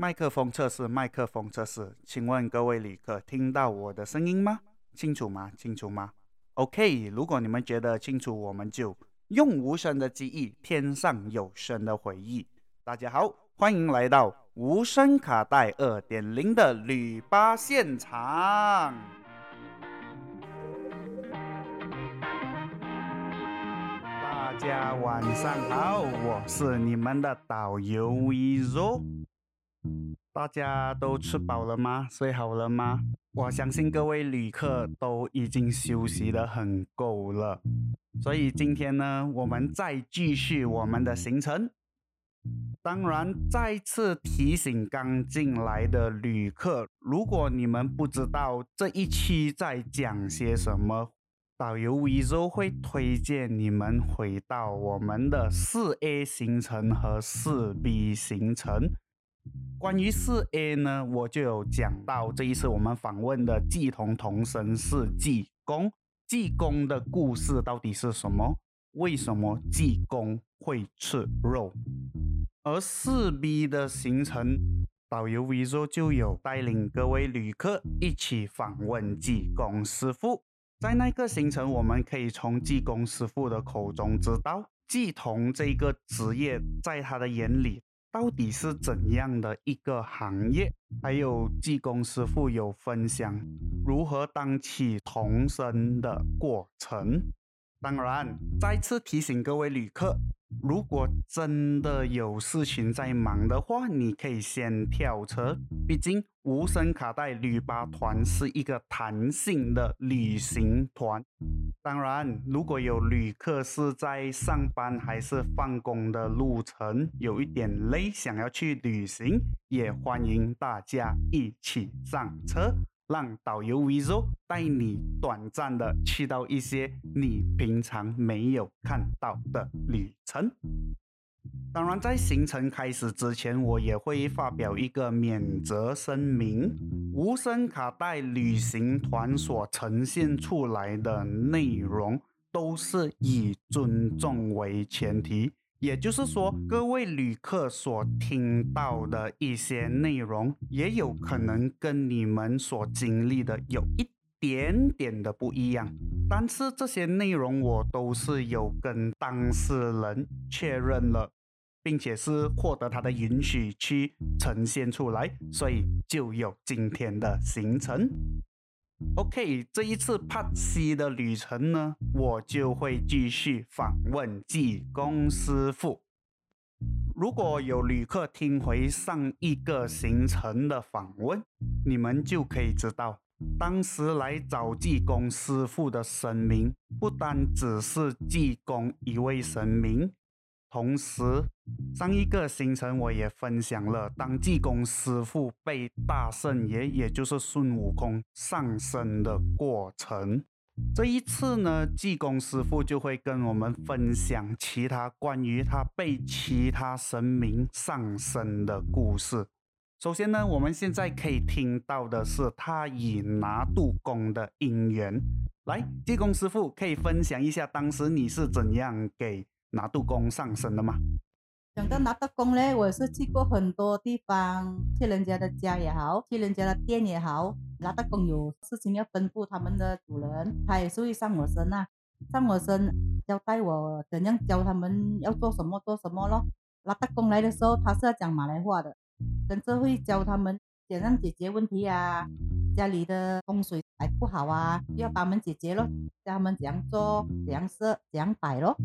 麦克风测试，麦克风测试，请问各位旅客听到我的声音吗？清楚吗？清楚吗？OK，如果你们觉得清楚，我们就用无声的记忆添上有声的回忆。大家好，欢迎来到无声卡带二点零的旅吧现场。大家晚上好，我是你们的导游 vzo。大家都吃饱了吗？睡好了吗？我相信各位旅客都已经休息得很够了，所以今天呢，我们再继续我们的行程。当然，再次提醒刚进来的旅客，如果你们不知道这一期在讲些什么，导游 Vizo 会推荐你们回到我们的四 A 行程和四 B 行程。关于四 A 呢，我就有讲到这一次我们访问的季同同生是济公，济公的故事到底是什么？为什么济公会吃肉？而四 B 的行程，导游 Vizo 就有带领各位旅客一起访问济公师傅。在那个行程，我们可以从济公师傅的口中知道，济童这个职业在他的眼里。到底是怎样的一个行业？还有技工师傅有分享如何当起童声的过程。当然，再次提醒各位旅客。如果真的有事情在忙的话，你可以先跳车。毕竟无声卡带旅巴团是一个弹性的旅行团。当然，如果有旅客是在上班还是放工的路程，有一点累，想要去旅行，也欢迎大家一起上车。让导游 Vizo 带你短暂的去到一些你平常没有看到的旅程。当然，在行程开始之前，我也会发表一个免责声明：无声卡带旅行团所呈现出来的内容，都是以尊重为前提。也就是说，各位旅客所听到的一些内容，也有可能跟你们所经历的有一点点的不一样。但是这些内容我都是有跟当事人确认了，并且是获得他的允许去呈现出来，所以就有今天的行程。OK，这一次 Part C 的旅程呢，我就会继续访问济公师傅。如果有旅客听回上一个行程的访问，你们就可以知道，当时来找济公师傅的神明，不单只是济公一位神明。同时，上一个行程我也分享了，当济公师傅被大圣爷，也就是孙悟空上身的过程。这一次呢，济公师傅就会跟我们分享其他关于他被其他神明上身的故事。首先呢，我们现在可以听到的是他以拿度公的姻缘。来，济公师傅可以分享一下当时你是怎样给。拿督公上身了吗？讲到拿督公呢，我是去过很多地方，去人家的家也好，去人家的店也好，拿督公有事情要吩咐他们的主人，他也是会上我身呐，上我身交代我怎样教他们要做什么做什么咯。拿督公来的时候，他是要讲马来话的，跟着会教他们怎样解决问题啊，家里的风水还不好啊，要帮他们解决咯，教他们怎样做，怎样设，怎样摆咯。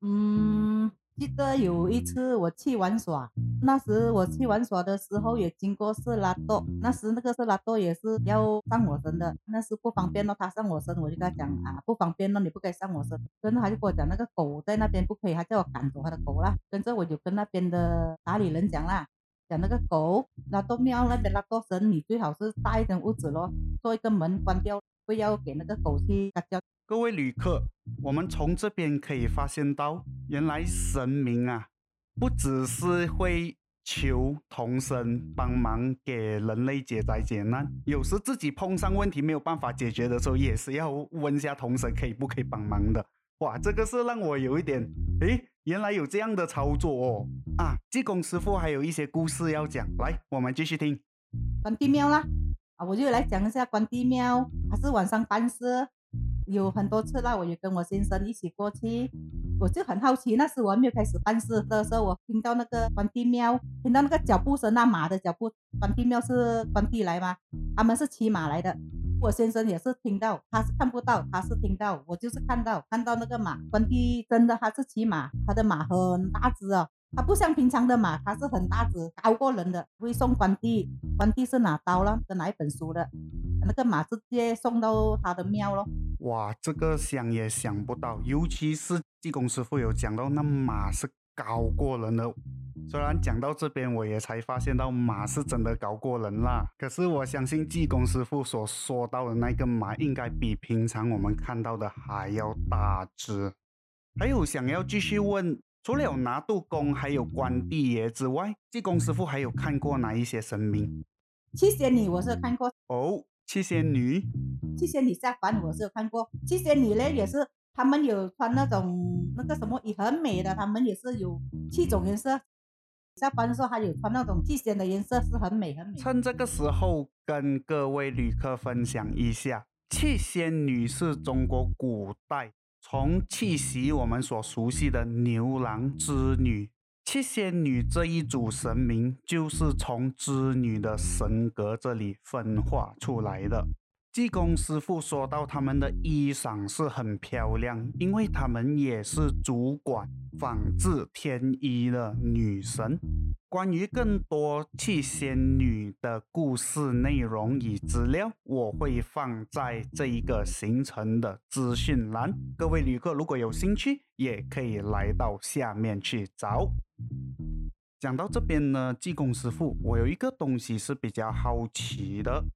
嗯，记得有一次我去玩耍，那时我去玩耍的时候也经过色拉多，那时那个色拉多也是要上我身的，那时不方便咯，他上我身，我就跟他讲啊，不方便咯，你不可以上我身。跟着他就跟我讲那个狗在那边不可以，他叫我赶走他的狗啦。跟着我就跟那边的打理人讲啦，讲那个狗拉多庙那边拉多神，你最好是大一点屋子咯，做一个门关掉，不要给那个狗去嘎叫。各位旅客，我们从这边可以发现到，原来神明啊，不只是会求童神帮忙给人类解灾解难，有时自己碰上问题没有办法解决的时候，也是要问下童神可以不可以帮忙的。哇，这个是让我有一点诶原来有这样的操作哦！啊，济公师傅还有一些故事要讲，来，我们继续听。关帝庙啦，啊，我就来讲一下关帝庙，还是晚上办事，有很多次啦，我也跟我先生一起过去。我就很好奇，那时我还没有开始办事的时候，我听到那个关帝庙，听到那个脚步声，那马的脚步。关帝庙是关帝来吗？他们是骑马来的。我先生也是听到，他是看不到，他是听到，我就是看到，看到那个马。关帝真的他是骑马，他的马很大只哦，他不像平常的马，他是很大只，高过人的。会送关帝，关帝是拿刀了，跟拿一本书的，那个马直接送到他的庙咯。哇，这个想也想不到，尤其是济公师傅有讲到那马是高过人了。虽然讲到这边，我也才发现到马是真的搞过人啦。可是我相信济公师傅所说到的那个马，应该比平常我们看到的还要大只。还有想要继续问，除了有拿督公还有关帝爷之外，济公师傅还有看过哪一些神明？七仙女我是看过哦，七仙女。七仙女下凡我是有看过，七仙女呢也是，他们有穿那种那个什么也很美的，他们也是有七种颜色。下班的时候还有穿那种七仙的颜色，是很美很美。趁这个时候跟各位旅客分享一下，七仙女是中国古代从七夕我们所熟悉的牛郎织女。七仙女这一组神明就是从织女的神格这里分化出来的。济公师傅说到他们的衣裳是很漂亮，因为他们也是主管仿制天衣的女神。关于更多七仙女的故事内容与资料，我会放在这一个行程的资讯栏。各位旅客如果有兴趣，也可以来到下面去找。讲到这边呢，济公师傅，我有一个东西是比较好奇的。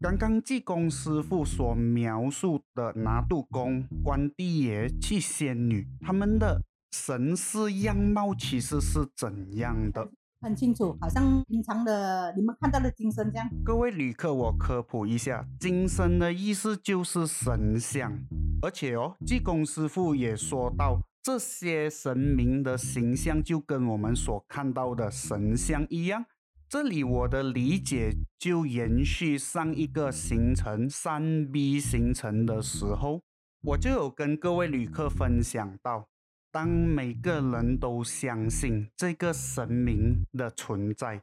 刚刚济公师傅所描述的拿度公、关帝爷、七仙女，他们的神似样貌其实是怎样的？很清楚，好像平常的你们看到的金身这样。各位旅客，我科普一下，金身的意思就是神像，而且哦，济公师傅也说到，这些神明的形象就跟我们所看到的神像一样。这里我的理解就延续上一个行程三 B 行程的时候，我就有跟各位旅客分享到。当每个人都相信这个神明的存在，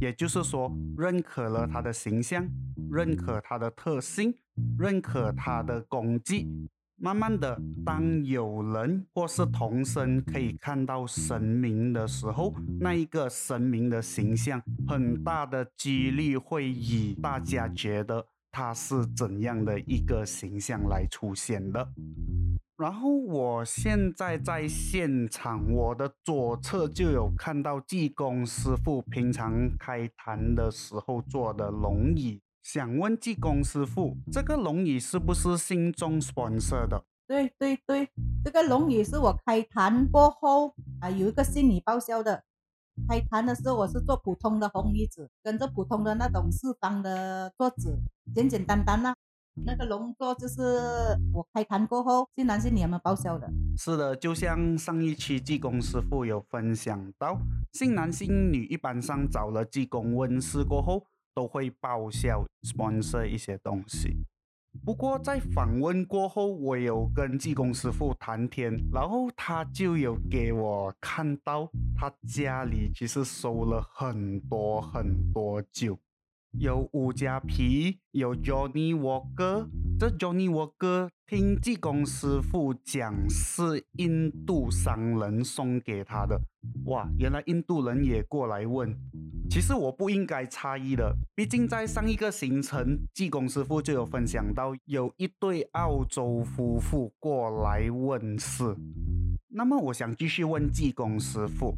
也就是说，认可了他的形象，认可他的特性，认可他的功绩，慢慢的，当有人或是同生可以看到神明的时候，那一个神明的形象，很大的几率会以大家觉得他是怎样的一个形象来出现的。然后我现在在现场，我的左侧就有看到济公师傅平常开坛的时候坐的龙椅。想问济公师傅，这个龙椅是不是信众 sponsor 的？对对对，这个龙椅是我开坛过后啊，有一个信女报销的。开坛的时候我是做普通的红椅子，跟着普通的那种四方的桌子，简简单单啦。那个龙座就是我开坛过后，竟然是你们报销的。是的，就像上一期济公师傅有分享到，信男信女一般上找了济公问世过后，都会报销 sponsor 一些东西。不过在访问过后，我有跟技工师傅谈天，然后他就有给我看到他家里其实收了很多很多酒。有五加皮，有 Johnny Walker。这 Johnny Walker 听济公师傅讲是印度商人送给他的。哇，原来印度人也过来问。其实我不应该诧异的，毕竟在上一个行程，济公师傅就有分享到有一对澳洲夫妇过来问事。那么我想继续问济公师傅。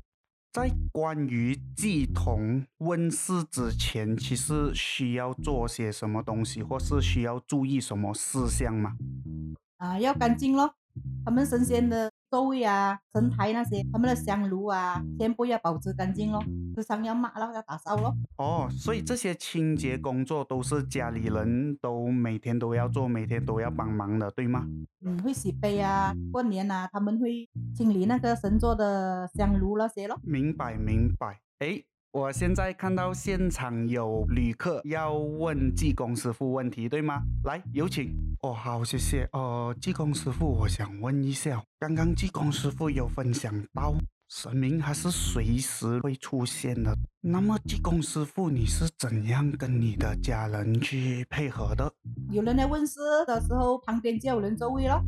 在关于济童问世之前，其实需要做些什么东西，或是需要注意什么事项吗？啊，要干净咯。他们神仙的座位啊、神台那些，他们的香炉啊，全部要保持干净咯。时常要抹咯，要打扫咯。哦，所以这些清洁工作都是家里人都每天都要做，每天都要帮忙的，对吗？嗯，会洗杯啊，过年啊，他们会清理那个神座的香炉那些咯。明白明白。诶，我现在看到现场有旅客要问技工师傅问题，对吗？来，有请。哦，好，谢谢。呃，技工师傅，我想问一下，刚刚技工师傅有分享到。神明还是随时会出现的。那么，技工师傅，你是怎样跟你的家人去配合的？有人来问事的时候，旁边就有人座位咯。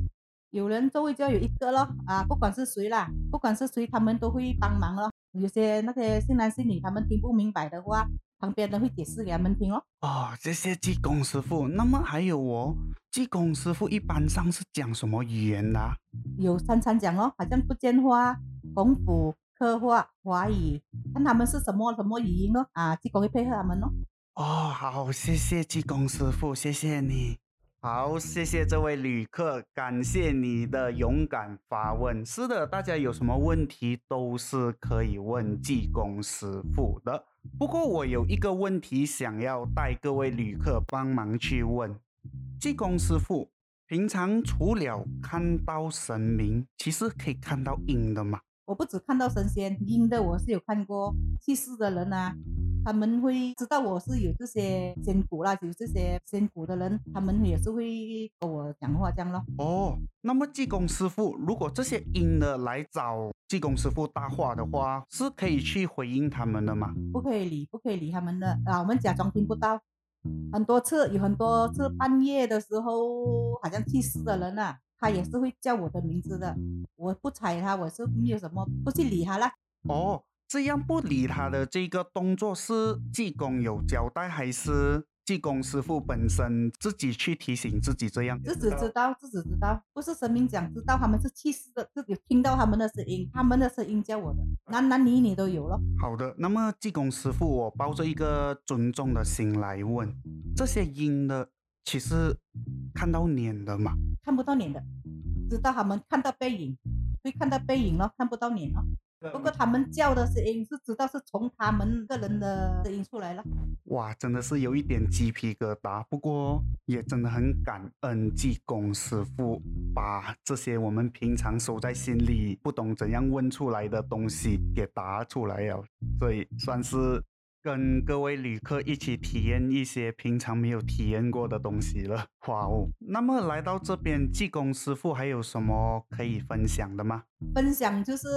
有人座位就有一个咯。啊，不管是谁啦，不管是谁，他们都会帮忙咯。有些那些新男新女，他们听不明白的话，旁边人会解释给他们听哦。哦，谢谢技工师傅。那么还有哦，技工师傅一般上是讲什么语言的？有三餐讲哦，好像福建话。功夫刻画华语，看他们是什么什么语音咯啊，技工会配合他们哦。哦，好，谢谢技工师傅，谢谢你。好，谢谢这位旅客，感谢你的勇敢发问。是的，大家有什么问题都是可以问技工师傅的。不过我有一个问题想要带各位旅客帮忙去问技工师傅，平常除了看到神明，其实可以看到阴的嘛？我不只看到神仙，阴的我是有看过去世的人啊，他们会知道我是有这些仙骨啦，有这些仙骨的人，他们也是会跟我讲话这样咯。哦，那么济公师傅，如果这些阴的来找济公师傅搭话的话，是可以去回应他们的吗？不可以理，不可以理他们的啊，我们假装听不到。很多次，有很多次半夜的时候，好像去世的人啊。他也是会叫我的名字的，我不睬他，我是没有什么不去理他了。哦，这样不理他的这个动作是济公有交代，还是济公师傅本身自己去提醒自己这样？自己知道，自己知道，不是神明讲知道，他们是去世的，自己听到他们的声音，他们的声音叫我的，男男女女都有了。好的，那么济公师傅，我抱着一个尊重的心来问，这些阴的。其实看到脸的嘛，看不到脸的，知道他们看到背影，会看到背影咯，看不到脸咯。不过他们叫的声音是知道是从他们个人的声音出来了。哇，真的是有一点鸡皮疙瘩。不过也真的很感恩济公师傅，把这些我们平常收在心里、不懂怎样问出来的东西给答出来了，所以算是。跟各位旅客一起体验一些平常没有体验过的东西了，哇哦！那么来到这边，技工师傅还有什么可以分享的吗？分享就是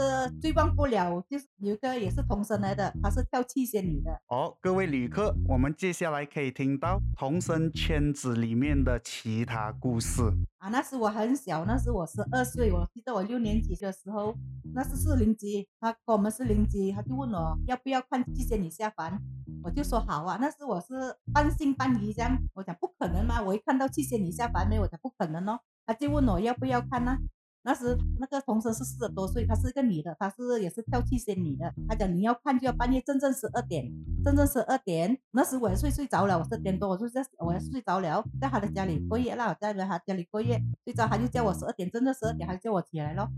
最忘不了，就是有一个也是童声来的，他是跳七仙女的。哦，各位旅客，我们接下来可以听到童声圈子里面的其他故事。啊，那时我很小，那时我十二岁，我记得我六年级的时候，那是四零级，他跟我们四零级，他就问我要不要看七仙女下凡，我就说好啊。那时我是半信半疑这样，我讲不可能嘛，我一看到七仙女下凡呢，我讲不可能哦，他就问我要不要看呢。那时那个同事是四十多岁，她是一个女的，她是也是跳气仙女的。她讲你要看就要半夜正正十二点，正正十二点。那时我也睡睡着了，我十点多我就在我要睡着了，在她的家里过夜，那我在她家里过夜，睡着她就叫我十二点正正十二点，她叫我起来咯，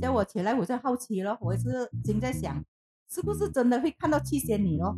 叫我起来我就好奇咯，我也是心在想，是不是真的会看到气仙女咯？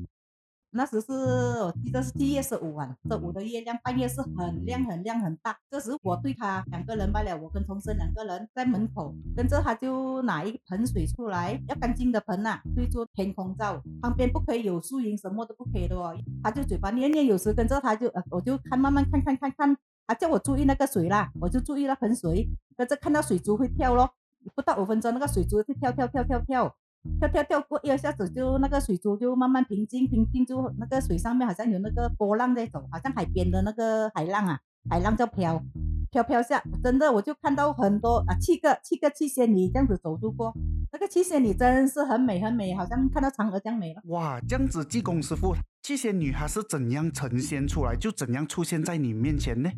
那时是我记得是七月十五晚，十五的月亮半夜是很亮很亮很大。这时我对他两个人罢了，我跟同事两个人在门口，跟着他就拿一盆水出来，要干净的盆呐，对着天空照，旁边不可以有树荫，什么都不可以的哦。他就嘴巴念念有词跟着他就呃，我就看慢慢看看看看，他叫我注意那个水啦，我就注意那盆水，跟着看到水珠会跳咯，不到五分钟那个水珠就跳跳跳跳跳。跳跳跳过一下子，就那个水珠就慢慢平静，平静就那个水上面好像有那个波浪在走，好像海边的那个海浪啊，海浪在飘，飘飘下，真的我就看到很多啊七个七个七仙女这样子走路过，那个七仙女真是很美很美，好像看到嫦娥这样美了。哇，这样子济公师傅，七仙女她是怎样呈现出来，就怎样出现在你面前呢？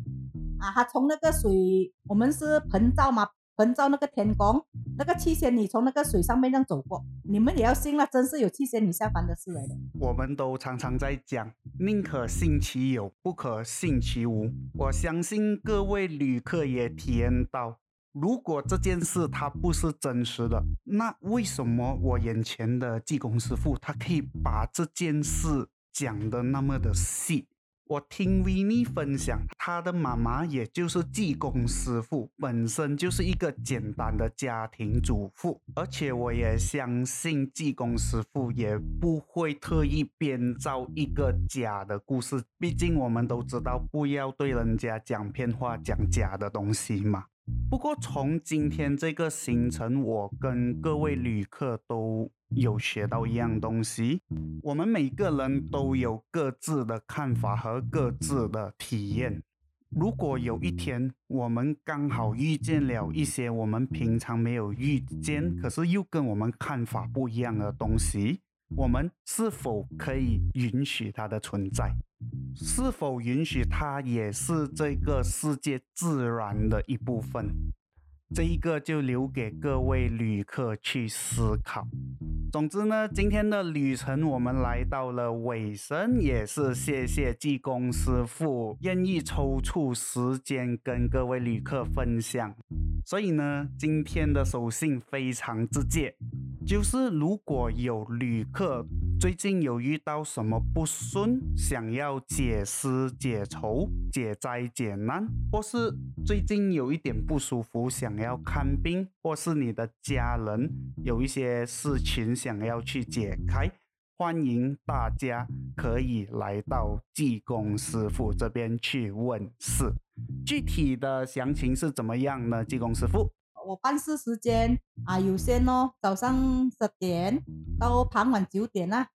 啊，她从那个水，我们是盆照嘛。盆照那个天宫，那个七仙女从那个水上面这样走过，你们也要信了，真是有七仙女下凡的事来的。我们都常常在讲，宁可信其有，不可信其无。我相信各位旅客也体验到，如果这件事它不是真实的，那为什么我眼前的济公师傅他可以把这件事讲的那么的细？我听维尼分享，他的妈妈也就是济公师傅，本身就是一个简单的家庭主妇，而且我也相信济公师傅也不会特意编造一个假的故事，毕竟我们都知道不要对人家讲骗话、讲假的东西嘛。不过从今天这个行程，我跟各位旅客都。有学到一样东西，我们每个人都有各自的看法和各自的体验。如果有一天我们刚好遇见了一些我们平常没有遇见，可是又跟我们看法不一样的东西，我们是否可以允许它的存在？是否允许它也是这个世界自然的一部分？这一个就留给各位旅客去思考。总之呢，今天的旅程我们来到了尾声，也是谢谢济公师傅愿意抽出时间跟各位旅客分享。所以呢，今天的手信非常直接，就是如果有旅客最近有遇到什么不顺，想要解思解愁、解灾解难，或是最近有一点不舒服，想要看病，或是你的家人有一些事情想要去解开，欢迎大家可以来到济公师傅这边去问事。具体的详情是怎么样呢？济公师傅，我办事时间啊有限哦，早上十点到傍晚九点啊。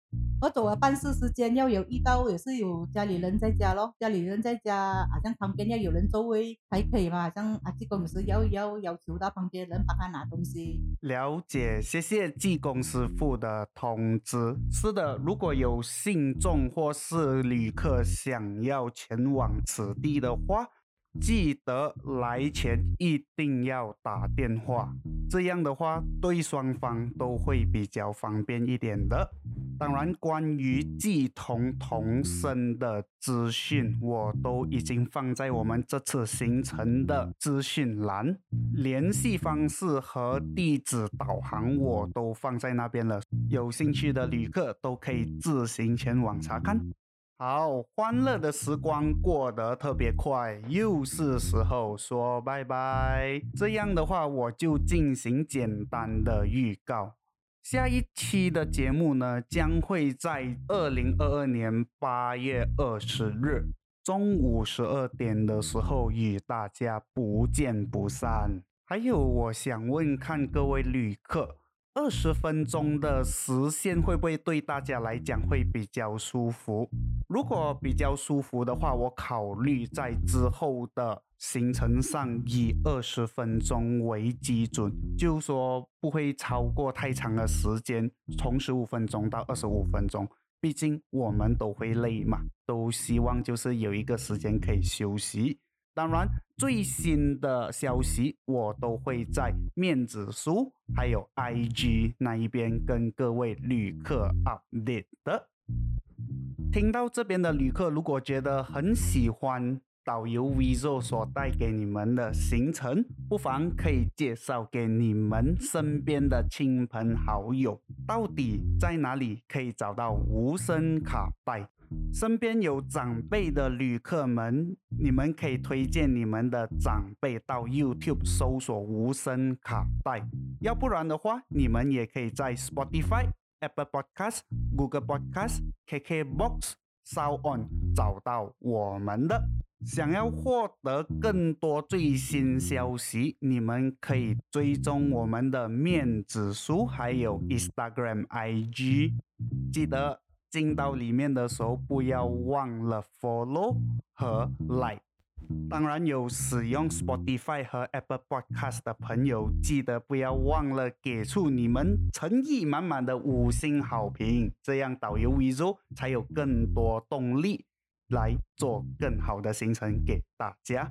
或者我办事时间要有遇到也是有家里人在家咯，家里人在家，好像旁边要有人座位才可以嘛。像啊，济公有时要要要求到旁边人帮他拿东西。了解，谢谢技工师傅的通知。是的，如果有信众或是旅客想要前往此地的话。记得来前一定要打电话，这样的话对双方都会比较方便一点的。当然，关于寄同同生的资讯，我都已经放在我们这次行程的资讯栏，联系方式和地址导航我都放在那边了。有兴趣的旅客都可以自行前往查看。好，欢乐的时光过得特别快，又是时候说拜拜。这样的话，我就进行简单的预告。下一期的节目呢，将会在二零二二年八月二十日中午十二点的时候与大家不见不散。还有，我想问看各位旅客。二十分钟的时限会不会对大家来讲会比较舒服？如果比较舒服的话，我考虑在之后的行程上以二十分钟为基准，就说不会超过太长的时间，从十五分钟到二十五分钟。毕竟我们都会累嘛，都希望就是有一个时间可以休息。当然，最新的消息我都会在面子书还有 IG 那一边跟各位旅客 update 的。听到这边的旅客，如果觉得很喜欢导游 Vizo 所带给你们的行程，不妨可以介绍给你们身边的亲朋好友。到底在哪里可以找到无声卡带？身边有长辈的旅客们，你们可以推荐你们的长辈到 YouTube 搜索无声卡带，要不然的话，你们也可以在 Spotify、Apple Podcast、Google Podcast、KKBox、稍安找到我们的。想要获得更多最新消息，你们可以追踪我们的面子书，还有 Instagram、IG，记得。进到里面的时候，不要忘了 follow 和 like。当然，有使用 Spotify 和 Apple Podcast 的朋友，记得不要忘了给出你们诚意满满的五星好评，这样导游 Vizo 才有更多动力。来做更好的行程给大家。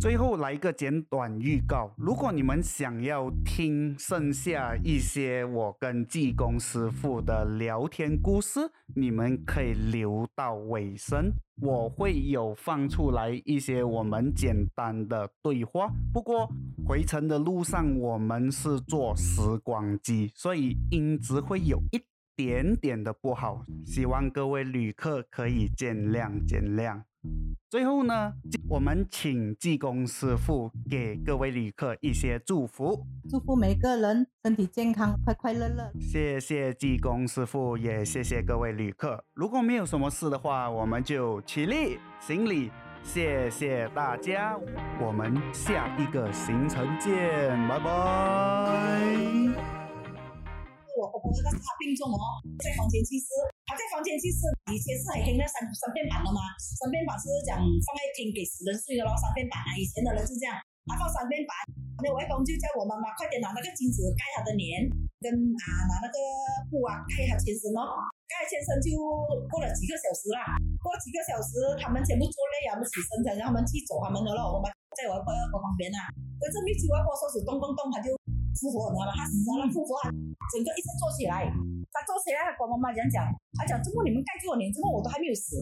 最后来一个简短预告，如果你们想要听剩下一些我跟济公师傅的聊天故事，你们可以留到尾声，我会有放出来一些我们简单的对话。不过回程的路上我们是坐时光机，所以音质会有一点点的不好，希望各位旅客可以见谅见谅。最后呢，我们请济公师傅给各位旅客一些祝福，祝福每个人身体健康，快快乐乐。谢谢济公师傅，也谢谢各位旅客。如果没有什么事的话，我们就起立行礼，谢谢大家，我们下一个行程见，拜拜。我婆婆那个是他病重哦，在房间去世。他在房间去世，以前是很听那三三片板的嘛，三片板是讲放在厅给死人睡的咯，三片板啊，以前的人是这样，他放三片板。那外公就叫我妈妈快点拿那个金子盖他的脸，跟啊拿那个布啊盖他全身哦，盖全身就过了几个小时啦，过几个小时他们全部做累啊，我们起身才让他们去走他们的咯，我们在我外婆婆旁边啊，跟着密集外婆说是动动动，他就。复活，你知道吗？他死了，复活，整个一身坐起来，他坐起来，他跟我妈妈讲讲，他讲，怎么你们盖住我脸，怎么我都还没有死？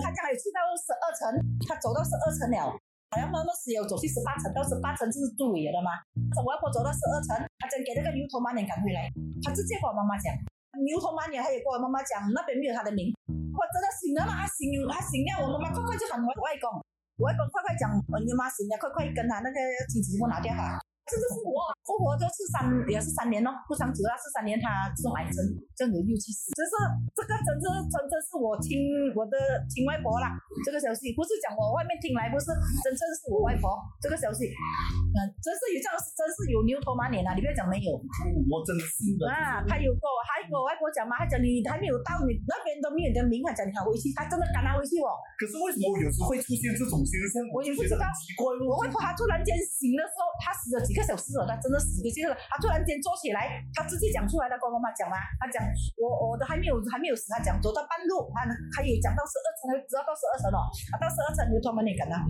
他讲还有去到十二层，他走到十二层了，好像那那时有走去十八层，到十八层就是住尾了嘛。我外婆走到十二层，他讲给那个牛头马脸赶回来，他直接跟我妈妈讲，牛头马脸他也跟我妈妈讲，那边没有他的名。我真的醒了嘛？他醒，他醒了，我妈妈快快就喊我外公，我外公快快讲，你妈醒了，快快跟他那个金子给我拿掉哈。这是复活，复活就是三也是三年咯，不长久了是三年，他这种癌症这样子又去死，只是这个真是真正是我亲我的亲外婆啦，这个消息不是讲我外面听来，不是真正是我外婆这个消息，嗯，真是有这样，真是有牛头马脸啊，你不要讲没有，我真是的啊，他有跟我还跟我外婆讲嘛，他讲你还没有到你那边都没有人名，他讲你还回去，他真的赶他回去哦。可是为什么我有时会出现这种现象？我也不知道，奇怪我外婆她突然间醒的时候，她死了几个小时了，他真的死个几个，她突然间坐起来，他自己讲出来的，跟我妈妈讲嘛，他讲我我都还没有还没有死，他讲走到半路，他他有讲到十二层，他知道到十二层了，他到十二层就专门你跟他。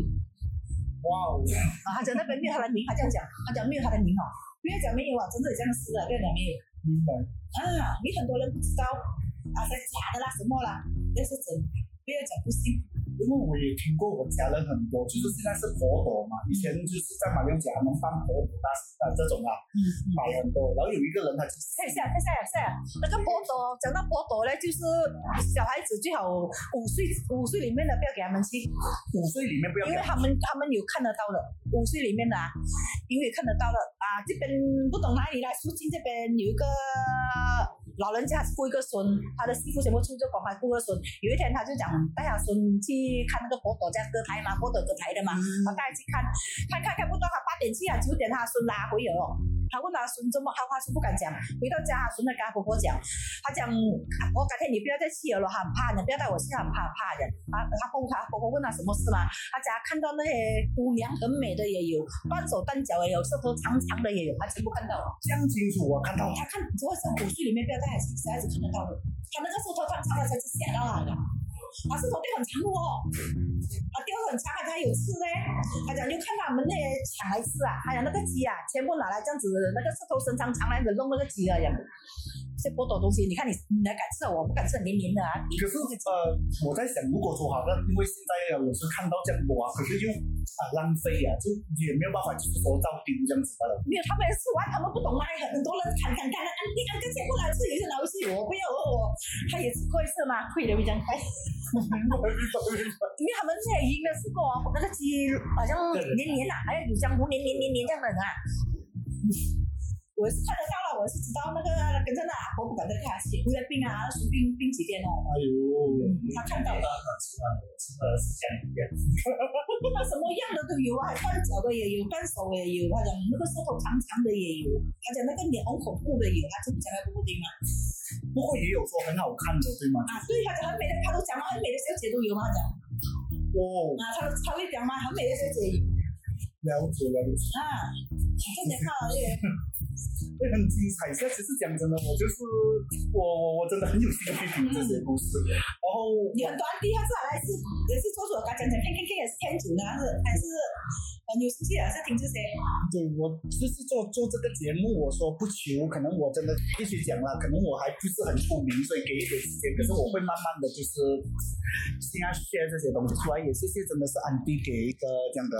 哇哦！啊，他讲那边没有他的名，他这样讲，他讲没有他的名哦，不要讲没有啊，真的有这样死啊，不要讲没有。明白。啊，你很多人不知道，啊是假的啦，什么啦，那是真，不要讲不信。因为我也听过我家人很多，就是现在是佛陀嘛，以前就是在马六甲能放佛陀大啊这种啊，买很多。然后有一个人他就看一 下，看一下，看一下，那个佛陀，讲到佛陀呢，就是小孩子最好五岁五岁里面的不要给他们去，五岁里面不要，因为他们他们有看得到的，五岁里面的啊，因为看得到的啊，这边不懂哪里来，附近这边有一个。老人家是雇一个孙，他的媳妇全部出去广怀雇个孙。有一天他就讲带他孙去看那个佛陀家歌台嘛，佛陀歌台的嘛，他带去看，看看看不到，他八点去啊，九点他孙拉回了。他问他孙怎么，他话是不敢讲。回到家，孙子跟他婆婆讲，他讲我改天你不要再去了，很怕，你不要带我去，很怕怕的。他他婆他婆婆问他什么事嘛？他讲看到那些姑娘很美的也有，断手断脚也有，舌头长长的也有，他全部看到了。这样清楚我看到。他看只会是五岁里面不要。孩子小孩子看得到的，他那个舌头长长的才是吓到他的，他是头掉很长哦，啊掉很长啊，他有刺嘞，他讲就看他们那些抢来吃啊，还有那个鸡啊，全部拿来这样子，那个舌头伸长长来的弄那个鸡啊样。这波多东西，你看你你来敢吃，我不敢吃，黏黏的啊。可是呃，我在想，如果说好像因为现在我是看到这样多啊，可是就啊浪费啊，就也没有办法，就是说到丢这样子的。没有，他们吃完，他们不懂啊，很多人砍砍砍的，你看这些不来吃，有些老戏我不要我，他也是过一次吗？会的比较开。因为他们现在赢的试过，那个鸡好像黏黏的，还有有江湖黏黏黏黏这样的啊。我是看得到了，我是知道那个跟着那阿婆不敢再看下去，为了病啊，生病病几天哦。哎呦，他看到了，吃了吃了是这样子。那什么样的都有啊，断脚的也有，断手也有，他讲那个舌头长长的也有，他讲那个脸好恐怖的有，他就讲那个不对嘛。不过也有说很好看的，对吗？啊，对，他讲很美的，他都讲了，很美的小姐都有嘛，讲。哦。啊，他他会讲吗，很美的小姐。了解了解。啊，这点看了耶。会很精彩。其实讲真的，我就是我我我真的很有兴趣听这些故事。然后你很短地，他是还是也是做出我刚讲讲，看看看也是天主呢，还是还是很有兴趣还是听这些。对我就是做做这个节目，我说不求，可能我真的必须讲了，可能我还不是很出名，所以给一点时间。可是我会慢慢的就是现在 share 这些东西出来，也谢谢真的是安迪给一个这样的